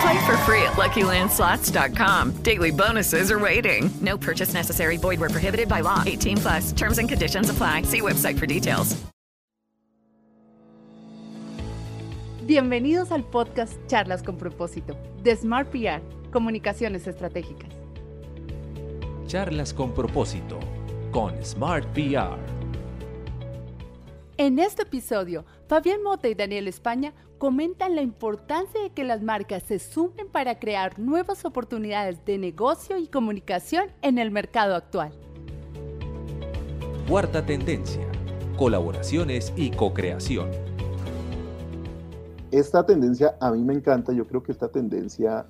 Play for free at LuckyLandSlots.com. Daily bonuses are waiting. No purchase necessary. Void where prohibited by law. 18 plus. Terms and conditions apply. See website for details. Bienvenidos al podcast Charlas con propósito de Smart PR, Comunicaciones Estratégicas. Charlas con propósito con Smart PR. En este episodio, Fabián Mota y Daniel España comentan la importancia de que las marcas se sumen para crear nuevas oportunidades de negocio y comunicación en el mercado actual. Cuarta tendencia, colaboraciones y co-creación. Esta tendencia a mí me encanta, yo creo que esta tendencia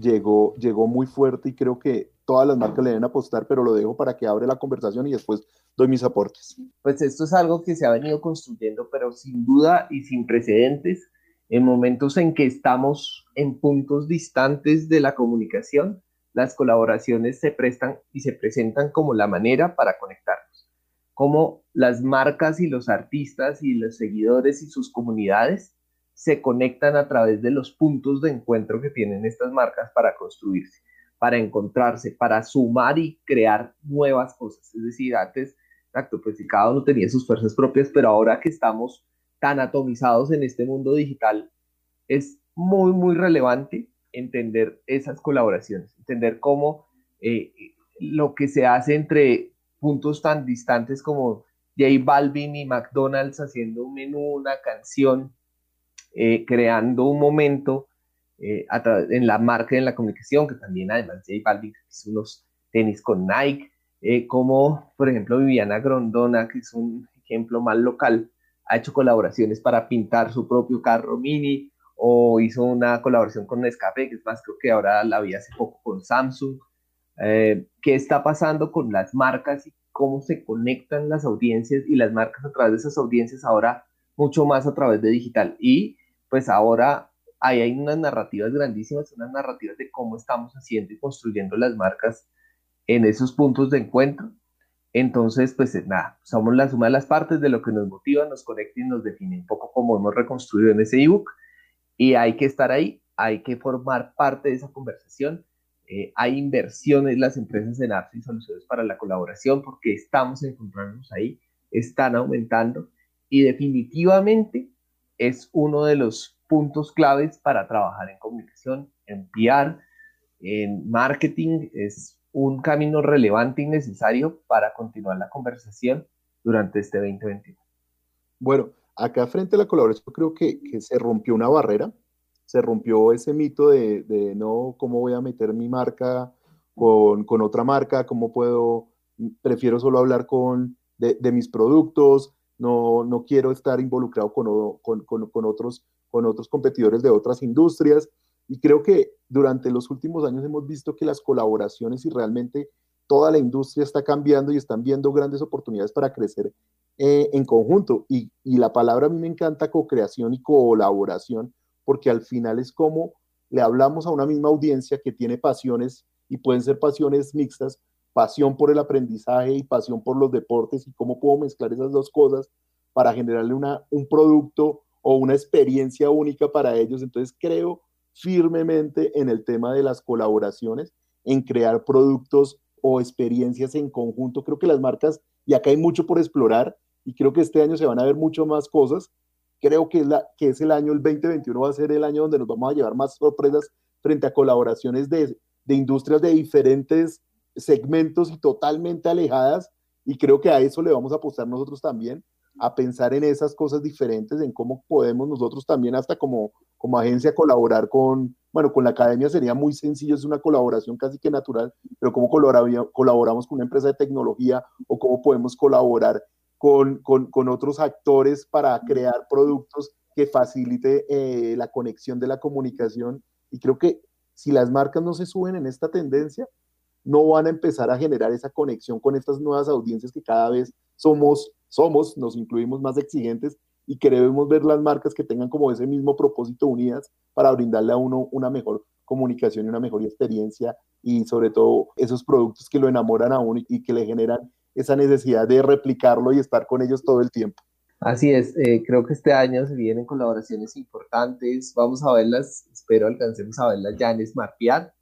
llegó, llegó muy fuerte y creo que todas las marcas le deben apostar, pero lo dejo para que abre la conversación y después doy mis aportes. Pues esto es algo que se ha venido construyendo, pero sin duda y sin precedentes, en momentos en que estamos en puntos distantes de la comunicación, las colaboraciones se prestan y se presentan como la manera para conectarnos, como las marcas y los artistas y los seguidores y sus comunidades se conectan a través de los puntos de encuentro que tienen estas marcas para construirse, para encontrarse, para sumar y crear nuevas cosas. Es decir, antes, exacto, pues cada uno tenía sus fuerzas propias, pero ahora que estamos tan atomizados en este mundo digital, es muy, muy relevante entender esas colaboraciones, entender cómo eh, lo que se hace entre puntos tan distantes como J Balvin y McDonald's haciendo un menú, una canción, eh, creando un momento eh, en la marca en la comunicación, que también además J Balvin hizo unos tenis con Nike, como por ejemplo Viviana Grondona, que es un ejemplo más local, ha hecho colaboraciones para pintar su propio carro mini o hizo una colaboración con Nescafé, que es más, creo que ahora la vi hace poco con Samsung. Eh, ¿Qué está pasando con las marcas y cómo se conectan las audiencias y las marcas a través de esas audiencias ahora mucho más a través de digital? Y pues ahora ahí hay unas narrativas grandísimas, unas narrativas de cómo estamos haciendo y construyendo las marcas en esos puntos de encuentro entonces, pues eh, nada, somos la suma de las partes de lo que nos motiva, nos conecta y nos define un poco como hemos reconstruido en ese ebook. Y hay que estar ahí, hay que formar parte de esa conversación. Eh, hay inversiones las empresas en apps y soluciones para la colaboración porque estamos encontrándonos ahí, están aumentando y definitivamente es uno de los puntos claves para trabajar en comunicación, en PR, en marketing, es un camino relevante y necesario para continuar la conversación durante este 2021. Bueno, acá frente a la colaboración creo que, se rompió una barrera, se rompió ese mito de, no, ¿cómo voy a meter mi marca con, con, otra marca? ¿Cómo puedo, prefiero solo hablar con, de, de mis productos? No, no quiero estar involucrado con, con, con, otros, con otros competidores de otras industrias. Y creo que durante los últimos años hemos visto que las colaboraciones y realmente toda la industria está cambiando y están viendo grandes oportunidades para crecer eh, en conjunto. Y, y, la palabra a mí me encanta co-creación y colaboración, porque al final es como le hablamos a una misma audiencia que tiene pasiones y pueden ser pasiones mixtas, pasión por el aprendizaje y pasión por los deportes y cómo puedo mezclar esas dos cosas para generarle una, un producto o una experiencia única para ellos. Entonces creo firmemente en el tema de las colaboraciones, en crear productos o experiencias en conjunto. Creo que las marcas, y acá hay mucho por explorar, y creo que este año se van a ver mucho más cosas. Creo que es, la, que es el año, el 2021 va a ser el año donde nos vamos a llevar más sorpresas frente a colaboraciones de, de industrias de diferentes segmentos y totalmente alejadas. Y creo que a eso le vamos a apostar nosotros también, a pensar en esas cosas diferentes, en cómo podemos nosotros también hasta como, como agencia colaborar con, bueno, con la academia sería muy sencillo, es una colaboración casi que natural, pero cómo colaboramos con una empresa de tecnología o cómo podemos colaborar con, con, con otros actores para crear productos que facilite eh, la conexión de la comunicación. Y creo que si las marcas no se suben en esta tendencia, no van a empezar a generar esa conexión con estas nuevas audiencias que cada vez somos, somos, nos incluimos más exigentes y queremos ver las marcas que tengan como ese mismo propósito unidas para brindarle a uno una mejor comunicación y una mejor experiencia y sobre todo esos productos que lo enamoran a uno y que le generan esa necesidad de replicarlo y estar con ellos todo el tiempo. Así es, eh, creo que este año se vienen colaboraciones importantes, vamos a verlas, espero alcancemos a verlas ya en SmartPR.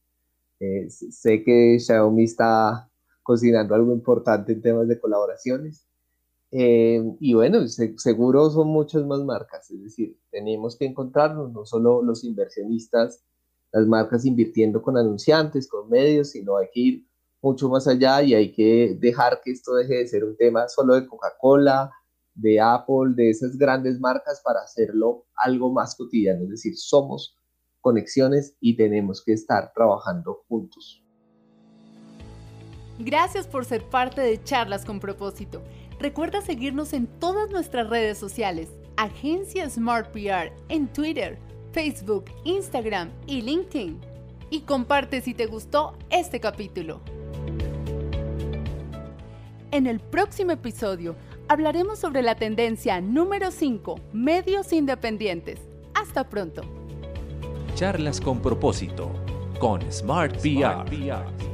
Eh, sé que Xiaomi está cocinando algo importante en temas de colaboraciones. Eh, y bueno, seguro son muchas más marcas, es decir, tenemos que encontrarnos, no solo los inversionistas, las marcas invirtiendo con anunciantes, con medios, sino hay que ir mucho más allá y hay que dejar que esto deje de ser un tema solo de Coca-Cola, de Apple, de esas grandes marcas para hacerlo algo más cotidiano, es decir, somos conexiones y tenemos que estar trabajando juntos. Gracias por ser parte de Charlas con propósito. Recuerda seguirnos en todas nuestras redes sociales, Agencia Smart PR en Twitter, Facebook, Instagram y LinkedIn. Y comparte si te gustó este capítulo. En el próximo episodio hablaremos sobre la tendencia número 5, medios independientes. Hasta pronto. Charlas con propósito con Smart, PR.